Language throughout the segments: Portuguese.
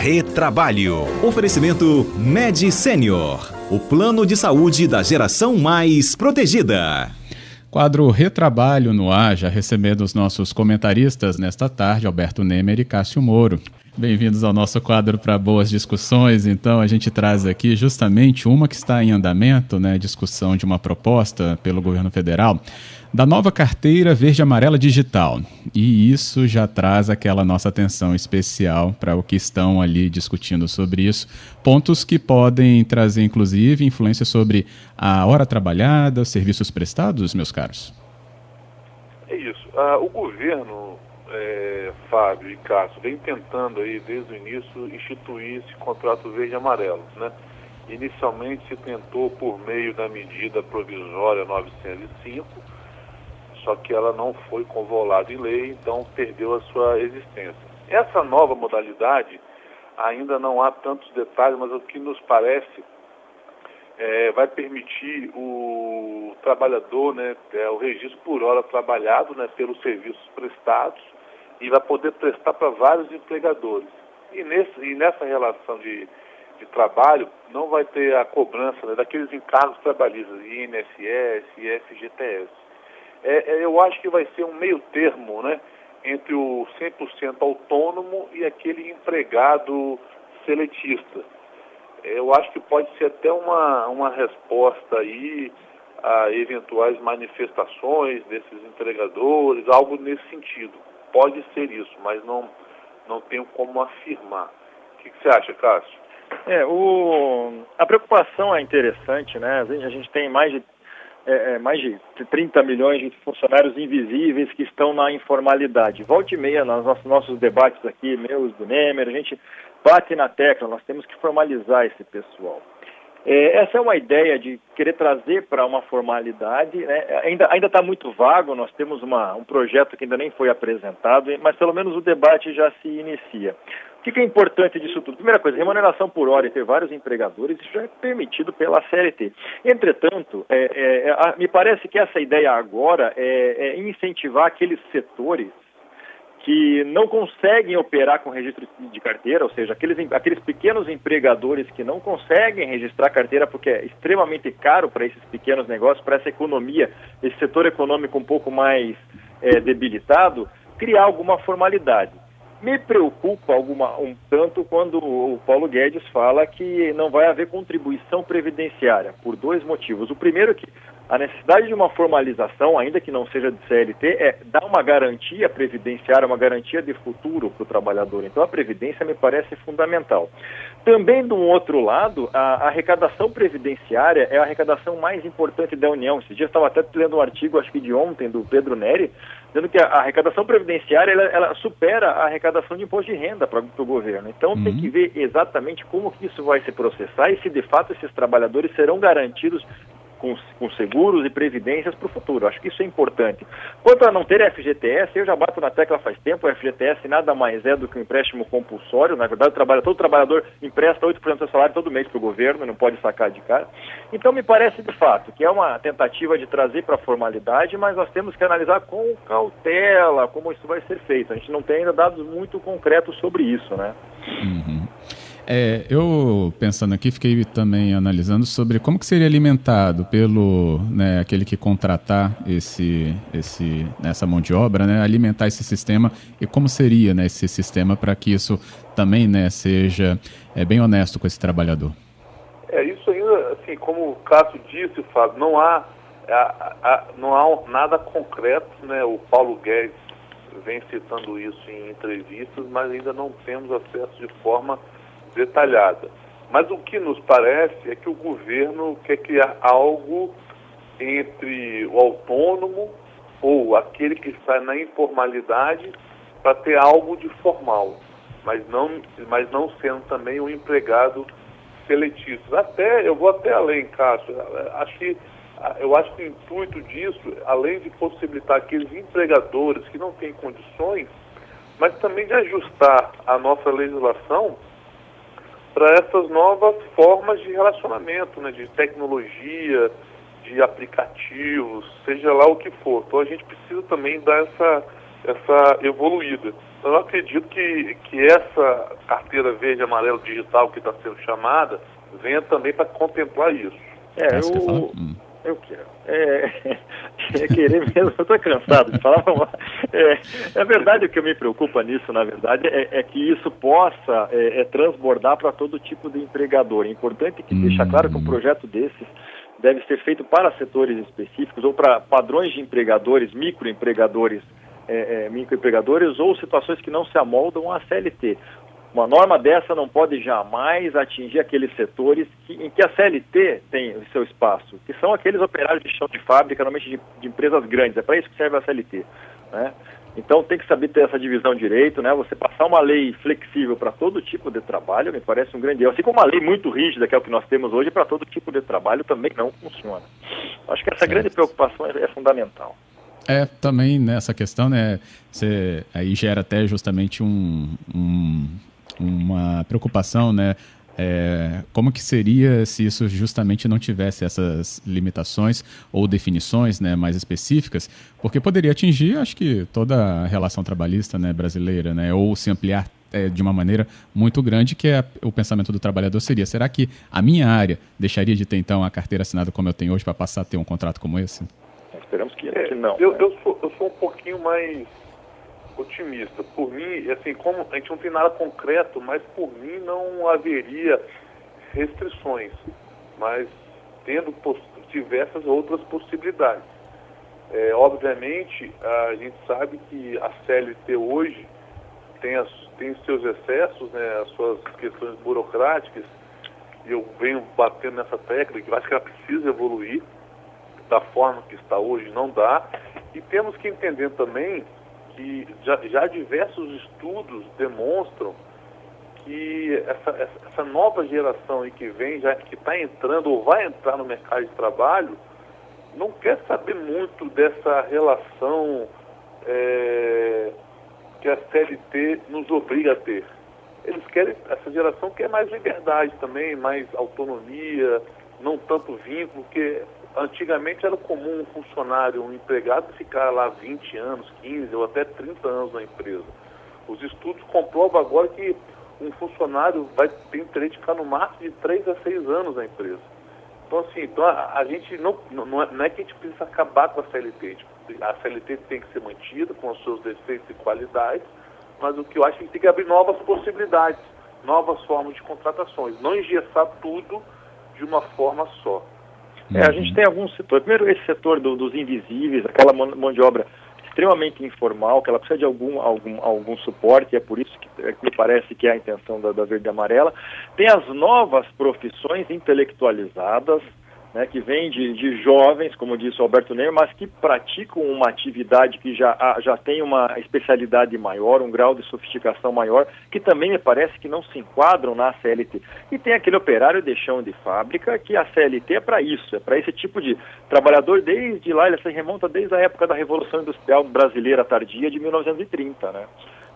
Retrabalho. Oferecimento Med Senior. O plano de saúde da geração mais protegida. Quadro Retrabalho no ar, já recebendo os nossos comentaristas nesta tarde, Alberto Nemer e Cássio Moro. Bem-vindos ao nosso quadro para boas discussões. Então, a gente traz aqui justamente uma que está em andamento, né, discussão de uma proposta pelo governo federal da nova carteira verde-amarela digital. E isso já traz aquela nossa atenção especial para o que estão ali discutindo sobre isso. Pontos que podem trazer, inclusive, influência sobre a hora trabalhada, serviços prestados, meus caros. É isso. Ah, o governo, é, Fábio e Cássio, vem tentando aí, desde o início, instituir esse contrato verde-amarelo, né? Inicialmente se tentou por meio da medida provisória 905, só que ela não foi convolada em lei, então perdeu a sua existência. Essa nova modalidade, ainda não há tantos detalhes, mas o que nos parece é, vai permitir o trabalhador, né, é, o registro por hora trabalhado né, pelos serviços prestados e vai poder prestar para vários empregadores. E, nesse, e nessa relação de, de trabalho não vai ter a cobrança né, daqueles encargos trabalhistas, INSS FGTS é, é, eu acho que vai ser um meio termo, né? Entre o 100% autônomo e aquele empregado seletista. Eu acho que pode ser até uma, uma resposta aí a eventuais manifestações desses entregadores, algo nesse sentido. Pode ser isso, mas não, não tenho como afirmar. O que, que você acha, Cássio? É, o, a preocupação é interessante, né? A gente tem mais de é, é, mais de 30 milhões de funcionários invisíveis que estão na informalidade. Volte e meia nos nossos, nossos debates aqui, meus do Nemer, a gente bate na tecla, nós temos que formalizar esse pessoal. É, essa é uma ideia de querer trazer para uma formalidade, né? ainda está muito vago, nós temos uma, um projeto que ainda nem foi apresentado, mas pelo menos o debate já se inicia. O que, que, é importante disso tudo? Primeira coisa, remuneração por hora e ter vários empregadores, isso já é permitido pela CLT. Entretanto, é, é, é me parece que essa ideia agora é, é incentivar aqueles setores que não conseguem operar com registro de carteira, ou seja, aqueles, aqueles pequenos empregadores que não conseguem registrar carteira porque é extremamente caro para esses pequenos negócios, para essa economia, esse setor econômico um pouco mais é, debilitado, criar alguma formalidade. Me preocupa alguma, um tanto quando o Paulo Guedes fala que não vai haver contribuição previdenciária, por dois motivos. O primeiro é que a necessidade de uma formalização, ainda que não seja de CLT, é dar uma garantia previdenciária, uma garantia de futuro para o trabalhador. Então a previdência me parece fundamental. Também, do outro lado, a, arrecadação previdenciária é a arrecadação mais importante da União. Esse dia estava até lendo um artigo, acho que de ontem, do Pedro Neri, dizendo que a arrecadação previdenciária ela, ela supera a arrecadação de imposto de renda para o governo. Então uhum. tem que ver exatamente como que isso vai se processar e se de fato esses trabalhadores serão garantidos com, com seguros e previdências para o futuro. Acho que isso é importante. Quanto a não ter FGTS, eu já bato na tecla faz tempo, o FGTS nada mais é do que um empréstimo compulsório. Na verdade, trabalha, todo trabalhador empresta 8% do seu salário todo mês para o governo, não pode sacar de cara. Então, me parece de fato que é uma tentativa de trazer para a formalidade, mas nós temos que analisar com cautela como isso vai ser feito. A gente não tem ainda dados muito concretos sobre isso, né? Uhum. É, eu pensando aqui, fiquei também analisando sobre como que seria alimentado pelo né, aquele que contratar esse, esse, essa mão de obra, né, alimentar esse sistema e como seria né, esse sistema para que isso também né, seja é, bem honesto com esse trabalhador. É isso ainda, assim, como o Cássio disse, Fábio, não há, há, não há nada concreto, né? O Paulo Guedes vem citando isso em entrevistas, mas ainda não temos acesso de forma detalhada. Mas o que nos parece é que o governo quer criar algo entre o autônomo ou aquele que está na informalidade para ter algo de formal, mas não, mas não sendo também um empregado seletista. Até, eu vou até além, Cássio, acho que, eu acho que o intuito disso, além de possibilitar aqueles empregadores que não têm condições, mas também de ajustar a nossa legislação para essas novas formas de relacionamento, né, de tecnologia, de aplicativos, seja lá o que for. Então a gente precisa também dar essa, essa evoluída. Eu acredito que, que essa carteira verde amarelo digital que está sendo chamada venha também para contemplar isso. É, eu, hum. Eu quero. É, é querer mesmo, eu estou cansado de falar. É, é verdade o que me preocupa nisso, na verdade, é, é que isso possa é, é transbordar para todo tipo de empregador. É importante que hum. claro que um projeto desses deve ser feito para setores específicos ou para padrões de empregadores, microempregadores é, é, microempregadores ou situações que não se amoldam à CLT. Uma norma dessa não pode jamais atingir aqueles setores que, em que a CLT tem o seu espaço, que são aqueles operários de chão de fábrica, normalmente de, de empresas grandes. É para isso que serve a CLT. Né? Então tem que saber ter essa divisão direito, né? Você passar uma lei flexível para todo tipo de trabalho me parece um grande erro. Assim como uma lei muito rígida, que é o que nós temos hoje, para todo tipo de trabalho também não funciona. Acho que essa certo. grande preocupação é, é fundamental. É, também nessa questão, né, você aí gera até justamente um, um uma preocupação, né, é, como que seria se isso justamente não tivesse essas limitações ou definições né, mais específicas? Porque poderia atingir, acho que, toda a relação trabalhista né, brasileira, né, ou se ampliar é, de uma maneira muito grande, que é o pensamento do trabalhador seria, será que a minha área deixaria de ter, então, a carteira assinada como eu tenho hoje para passar a ter um contrato como esse? Esperamos que, é, que não. Eu, eu, sou, eu sou um pouquinho mais otimista. Por mim, assim, como a gente não tem nada concreto, mas por mim não haveria restrições, mas tendo diversas outras possibilidades. É, obviamente, a gente sabe que a CLT hoje tem, as, tem seus excessos, né, as suas questões burocráticas, e eu venho batendo nessa técnica, que acho que ela precisa evoluir da forma que está hoje não dá. E temos que entender também que já, já diversos estudos demonstram que essa, essa nova geração aí que vem, já que está entrando ou vai entrar no mercado de trabalho, não quer saber muito dessa relação é, que a CLT nos obriga a ter. Eles querem, essa geração quer mais liberdade também, mais autonomia, não tanto vínculo, porque Antigamente era comum um funcionário, um empregado, ficar lá 20 anos, 15 ou até 30 anos na empresa. Os estudos comprovam agora que um funcionário vai ter interesse de ficar no máximo de 3 a 6 anos na empresa. Então, assim, então a, a gente não, não é, não, é, que a gente precisa acabar com a CLT. A CLT tem que ser mantida com os seus defeitos e qualidades, mas o que eu acho é que tem que abrir novas possibilidades, novas formas de contratações, não engessar tudo de uma forma só. É, a gente tem alguns setores. Primeiro, esse setor do, dos invisíveis, aquela mão de obra extremamente informal, que ela precisa de algum, algum, algum suporte, e é por isso que, é, me parece que é a intenção da, da Verde Amarela. Tem as novas profissões intelectualizadas, né, que vem de, de, jovens, como disse o Alberto Neymar, mas que praticam uma atividade que já, já tem uma especialidade maior, um grau de sofisticação maior, que também me parece que não se enquadram na CLT. E tem aquele operário de chão de fábrica, que a CLT é para isso, é para esse tipo de trabalhador desde lá, ele se remonta desde a época da Revolução Industrial Brasileira tardia de 1930, né?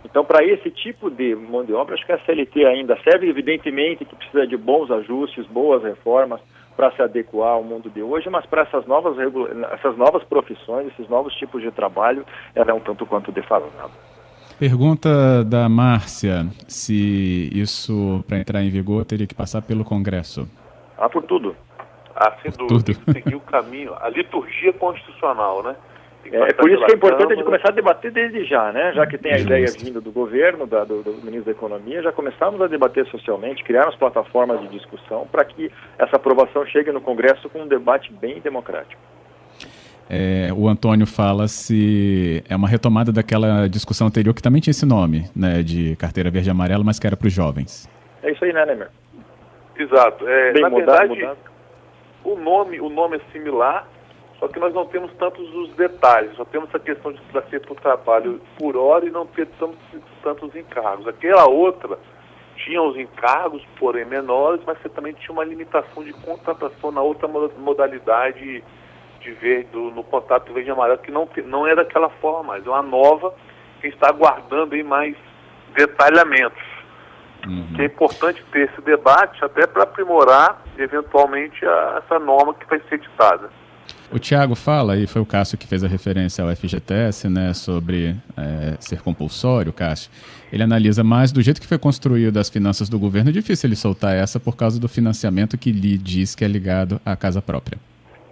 Então, para esse tipo de mão de obra, acho que a CLT ainda serve, evidentemente, que precisa de bons ajustes, boas reformas, para se adequar ao mundo de hoje, mas para essas novas, essas novas profissões, esses novos tipos de trabalho, ela é um tanto quanto defasada. Pergunta da Márcia, se isso, para entrar em vigor, teria que passar pelo Congresso. Ah, por tudo. Ah, sem dúvida. Tudo. Seguir o caminho, a liturgia constitucional, né? É, por isso que é importante a gente começar a debater desde já, né? Já que tem a ideia vinda do governo, da, do, do, ministro da Economia, já começamos a debater socialmente, criarmos plataformas de discussão para que essa aprovação chegue no Congresso com um debate bem democrático. É, o Antônio fala se é uma retomada daquela discussão anterior que também tinha esse nome, né, de carteira verde e amarela, mas que era para os jovens. É isso aí, né, Nemer? Exato. É, Bem na mudado, verdade, mudado. o nome, o nome é similar, só que nós não temos tantos os detalhes, só temos essa questão de ser por trabalho por hora e não ter tantos, tantos encargos. Aquela outra tinha os encargos, porém menores, mas você também tinha uma limitação de contratação na outra modalidade de verde, do, no contato verde e amarelo, que não, não é daquela forma mais. É uma nova que está aguardando aí mais detalhamentos. Uhum. Que é importante ter esse debate até para aprimorar, eventualmente, a, essa norma que vai ser editada. O Tiago fala, e foi o Cássio que fez a referência ao FGTS, né, sobre é, ser compulsório, Cássio. Ele analisa mais do jeito que foi construído as finanças do governo, é difícil ele soltar essa por causa do financiamento que lhe diz que é ligado à casa própria.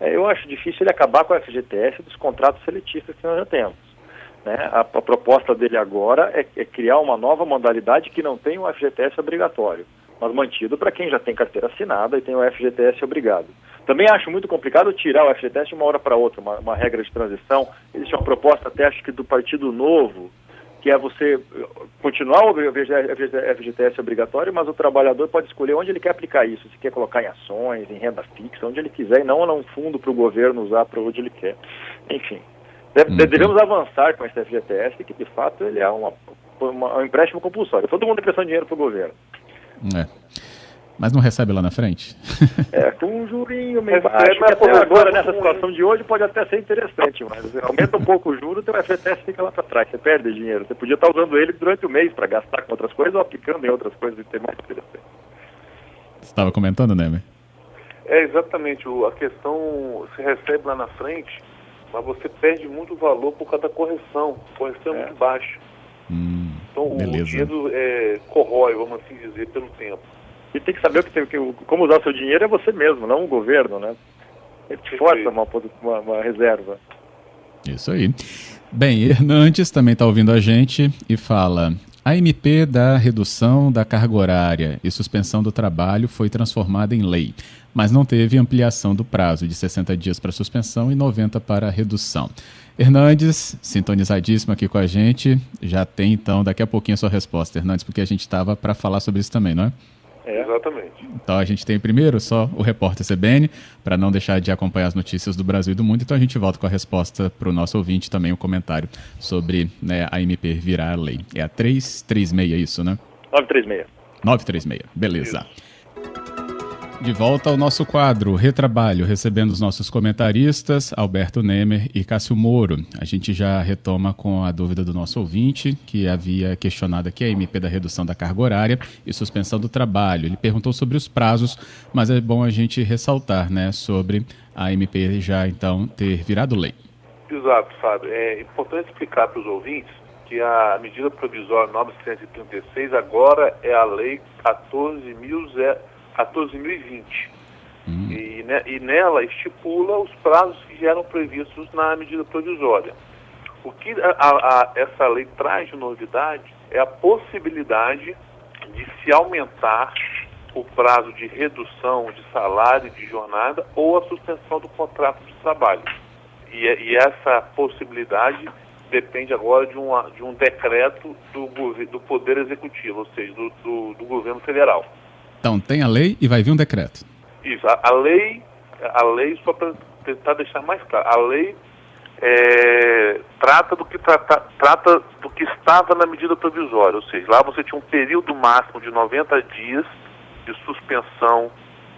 É, eu acho difícil ele acabar com o FGTS dos contratos seletistas que nós já temos. Né? A, a, proposta dele agora é, é, criar uma nova modalidade que não tem o FGTS obrigatório, mas mantido para quem já tem carteira assinada e tem o FGTS obrigado. Também acho muito complicado tirar o FGTS de uma hora para outra, uma, uma, regra de transição. Existe uma proposta até acho que do Partido Novo, que é você continuar o FGTS obrigatório, mas o trabalhador pode escolher onde ele quer aplicar isso, se quer colocar em ações, em renda fixa, onde ele quiser, e não num fundo para o governo usar para onde ele quer. Enfim, deve, devemos avançar com esse FGTS, que de fato ele é uma, uma, um empréstimo compulsório. Todo mundo emprestando dinheiro para o governo. É. Mas não recebe lá na frente? É, com um jurinho meio baixo, que até agora, nessa situação de hoje, pode até ser interessante, mas aumenta um pouco o juro, teu FTS fica lá para trás, você perde dinheiro. Você podia estar usando ele durante o mês para gastar com outras coisas ou aplicando em outras coisas e ter mais interessante. Você estava comentando, Nemer? É, exatamente. A questão se recebe lá na frente, mas você perde muito valor por causa da correção. A correção é, é muito baixa. Beleza. o dinheiro é, corrói, vamos assim dizer, pelo tempo. E tem que saber o que tem, como usar o seu dinheiro é você mesmo, não o governo, né? Ele te força uma, uma, uma reserva. Isso aí. Bem, Hernandes também está ouvindo a gente e fala: a MP da redução da carga horária e suspensão do trabalho foi transformada em lei, mas não teve ampliação do prazo de 60 dias para suspensão e 90 para redução. Hernandes, sintonizadíssimo aqui com a gente, já tem então daqui a pouquinho a sua resposta, Hernandes, porque a gente estava para falar sobre isso também, não é? É. Exatamente. Então a gente tem primeiro só o repórter CBN, para não deixar de acompanhar as notícias do Brasil e do mundo. Então a gente volta com a resposta para o nosso ouvinte também, o um comentário sobre né, a MP virar lei. É a 336, isso, né? 936. 936, beleza. Isso. De volta ao nosso quadro Retrabalho, recebendo os nossos comentaristas, Alberto Nemer e Cássio Moro. A gente já retoma com a dúvida do nosso ouvinte, que havia questionado aqui a MP da redução da carga horária e suspensão do trabalho. Ele perguntou sobre os prazos, mas é bom a gente ressaltar né, sobre a MP já então ter virado lei. Exato, Fábio. É importante explicar para os ouvintes que a medida provisória 936 agora é a lei 14.000 14.020. Uhum. E, né, e nela estipula os prazos que eram previstos na medida provisória. O que a, a, essa lei traz de novidade é a possibilidade de se aumentar o prazo de redução de salário de jornada ou a suspensão do contrato de trabalho. E, e essa possibilidade depende agora de, uma, de um decreto do, do Poder Executivo, ou seja, do, do, do governo federal. Então, tem a lei e vai vir um decreto. Isso, a, a lei, a lei, só para tentar deixar mais claro, a lei é, trata, do que trata, trata do que estava na medida provisória, ou seja, lá você tinha um período máximo de 90 dias de suspensão,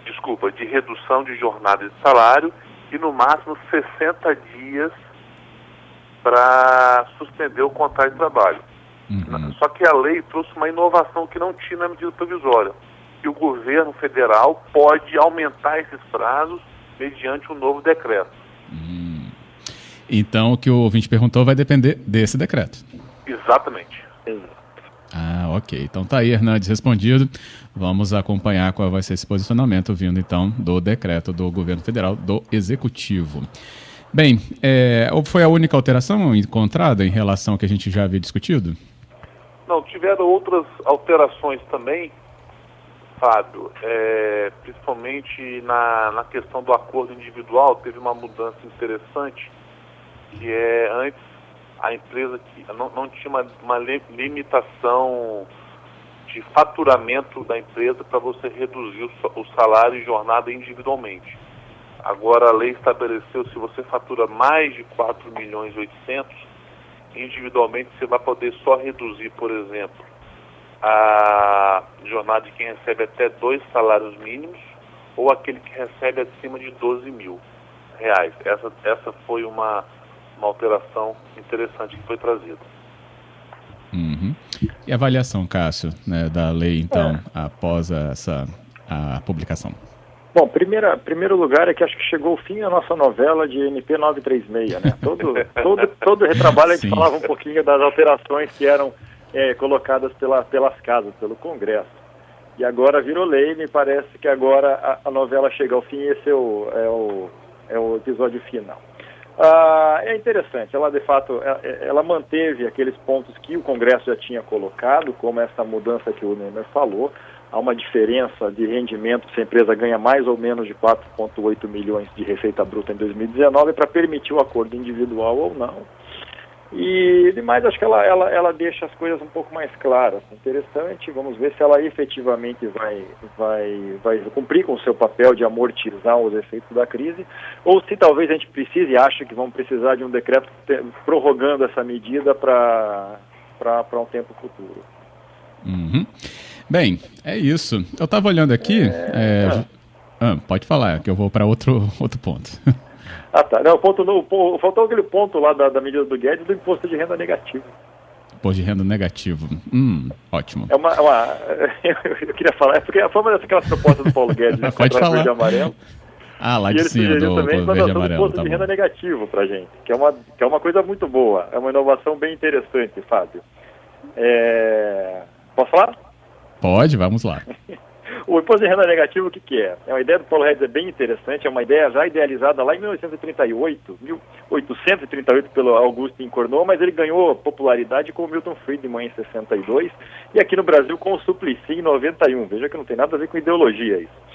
desculpa, de redução de jornada de salário e no máximo 60 dias para suspender o contrato de trabalho. Uhum. Só que a lei trouxe uma inovação que não tinha na medida provisória que o governo federal pode aumentar esses prazos mediante um novo decreto. Hum. Então, o que o ouvinte perguntou vai depender desse decreto. Exatamente. Ah, ok. Então tá aí, Hernandes, respondido. Vamos acompanhar qual vai ser esse posicionamento vindo então do decreto do governo federal, do executivo. Bem, é, foi a única alteração encontrada em relação ao que a gente já havia discutido? Não, tiveram outras alterações também Fábio, é, principalmente na, na questão do acordo individual, teve uma mudança interessante, que é antes a empresa que não, não tinha uma, uma limitação de faturamento da empresa para você reduzir o, o salário e jornada individualmente. Agora a lei estabeleceu se você fatura mais de 4 milhões e 800, individualmente você vai poder só reduzir, por exemplo, a jornada de quem recebe até dois salários mínimos ou aquele que recebe acima de 12 mil reais. Essa, essa foi uma, uma alteração interessante que foi trazida. Uhum. E a avaliação, Cássio, né, da lei, então, é. após essa a publicação? Bom, primeira, primeiro lugar é que acho que chegou o fim a nossa novela de MP 936, né? Todo, todo, todo retrabalho a gente Sim. falava um pouquinho das alterações que eram é, colocadas pela, pelas casas, pelo Congresso. E agora virou lei, me parece que agora a, a novela chega ao fim e esse é o, é o, é o episódio final. Ah, é interessante, ela de fato é, é, ela manteve aqueles pontos que o Congresso já tinha colocado, como essa mudança que o Neymar falou, há uma diferença de rendimento se a empresa ganha mais ou menos de 4,8 milhões de receita bruta em 2019 para permitir o acordo individual ou não. E demais, acho que ela, ela, ela deixa as coisas um pouco mais claras. Interessante, vamos ver se ela efetivamente vai, vai, vai cumprir com o seu papel de amortizar os efeitos da crise, ou se talvez a gente precise e acha que vamos precisar de um decreto prorrogando essa medida para um tempo futuro. Uhum. Bem, é isso. Eu estava olhando aqui. É... É... Ah, pode falar, que eu vou para outro, outro ponto. Ah, tá. Não, ponto, no, faltou aquele ponto lá da, da medida do Guedes do imposto de renda negativo. Imposto de renda negativo. Hum, ótimo. É uma, é uma eu queria falar, é porque foi uma daquelas propostas do Paulo Guedes, né, Pode falar. verde amarelo. Ah, lá de cima do também verde amarelo. imposto tá de renda negativo para gente, que é, uma, que é uma coisa muito boa, é uma inovação bem interessante, Fábio. É... Posso falar? Pode, vamos lá. o imposto de renda negativo, o que, que é? É uma ideia do Paulo Redes, é bem interessante, é uma ideia já idealizada lá em 1938, 1838 pelo Augusto Cornot, mas ele ganhou popularidade com o Milton Friedman em 62 e aqui no Brasil com o Suplicy em 91. Veja que não tem nada a ver com ideologia isso.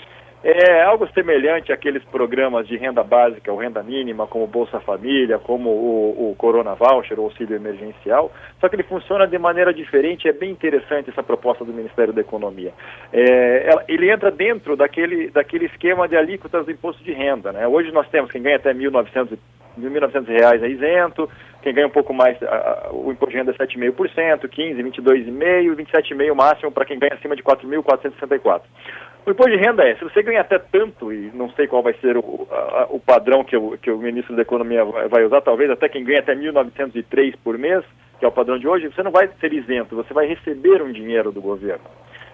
É algo semelhante àqueles programas de renda básica ou renda mínima, como Bolsa Família, como o, o Corona Voucher, ou auxílio emergencial, só que ele funciona de maneira diferente. É bem interessante essa proposta do Ministério da Economia. É, ele entra dentro daquele, daquele esquema de alíquotas do imposto de renda. Né? Hoje nós temos quem ganha até 1.900 reais é isento, quem ganha um pouco mais, o imposto de renda é 7,5%, 15%, 22,5%, 27,5% máximo para quem ganha acima de 4.464. O imposto de renda é, se você ganha até tanto, e não sei qual vai ser o, a, o padrão que o, que o ministro da Economia vai usar, talvez até quem ganha até 1.903 por mês, que é o padrão de hoje, você não vai ser isento, você vai receber um dinheiro do governo.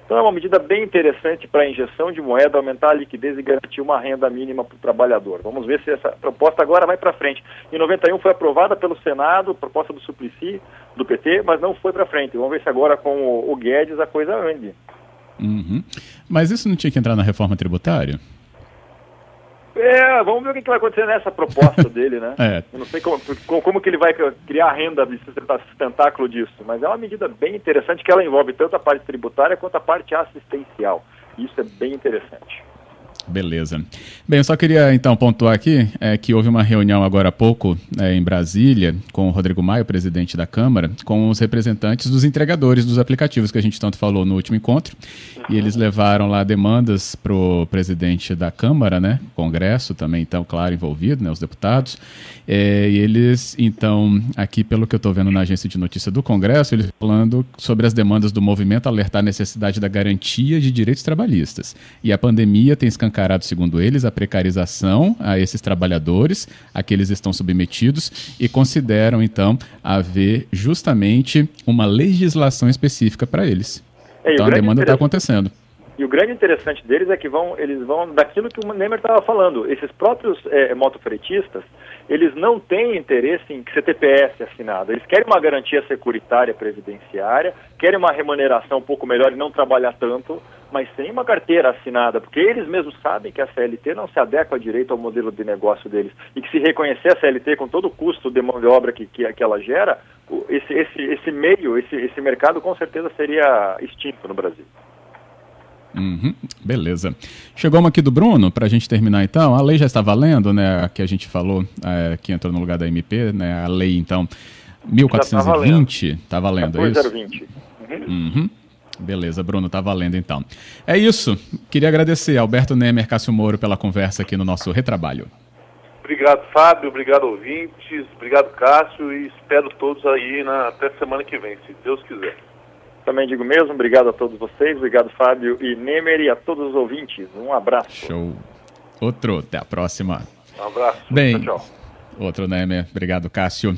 Então é uma medida bem interessante para a injeção de moeda, aumentar a liquidez e garantir uma renda mínima para o trabalhador. Vamos ver se essa proposta agora vai para frente. Em 91 foi aprovada pelo Senado, proposta do Suplicy, do PT, mas não foi para frente. Vamos ver se agora com o, o Guedes a coisa ande. Uhum. Mas isso não tinha que entrar na reforma tributária? É, vamos ver o que vai acontecer nessa proposta dele, né? É. Eu não sei como, como, que ele vai criar renda de sustentáculo disso, mas é uma medida bem interessante que ela envolve tanto a parte tributária quanto a parte assistencial. Isso é bem interessante. Beleza. Bem, eu só queria então pontuar aqui é, que houve uma reunião agora há pouco é, em Brasília com o Rodrigo Maio, presidente da Câmara, com os representantes dos entregadores dos aplicativos que a gente tanto falou no último encontro. E eles levaram lá demandas para o presidente da Câmara, né? Congresso também, então, claro, envolvido, né? Os deputados. É, e eles, então, aqui pelo que eu estou vendo na agência de notícia do Congresso, eles falando sobre as demandas do movimento alertar a necessidade da garantia de direitos trabalhistas. E a pandemia tem escancarado, segundo eles, a precarização a esses trabalhadores, a que eles estão submetidos, e consideram, então, haver justamente uma legislação específica para eles. É, então a demanda está acontecendo. E o grande interessante deles é que vão, eles vão daquilo que o Neymar estava falando. Esses próprios é, eles não têm interesse em ser TPS assinado. Eles querem uma garantia securitária previdenciária, querem uma remuneração um pouco melhor e não trabalhar tanto, mas sem uma carteira assinada, porque eles mesmos sabem que a CLT não se adequa direito ao modelo de negócio deles e que se reconhecer a CLT com todo o custo de mão de obra que, que, que ela gera, esse, esse, esse meio, esse, esse mercado com certeza seria extinto no Brasil. Uhum, beleza. Chegou uma aqui do Bruno, para a gente terminar então. A lei já está valendo, né? A que a gente falou, é, que entrou no lugar da MP, né? A lei, então, 1420, está valendo, tá valendo é isso? 020. Uhum. uhum. Beleza, Bruno, tá valendo então. É isso. Queria agradecer Alberto Nemer, Cássio Moro pela conversa aqui no nosso retrabalho. Obrigado, Fábio. Obrigado, ouvintes. Obrigado, Cássio. E espero todos aí na, até semana que vem, se Deus quiser. Também digo mesmo, obrigado a todos vocês, obrigado Fábio e Nemer e a todos os ouvintes. Um abraço. Show. Outro, até a próxima. Um abraço. Bem, tchau, tchau. Outro Nemer, obrigado Cássio.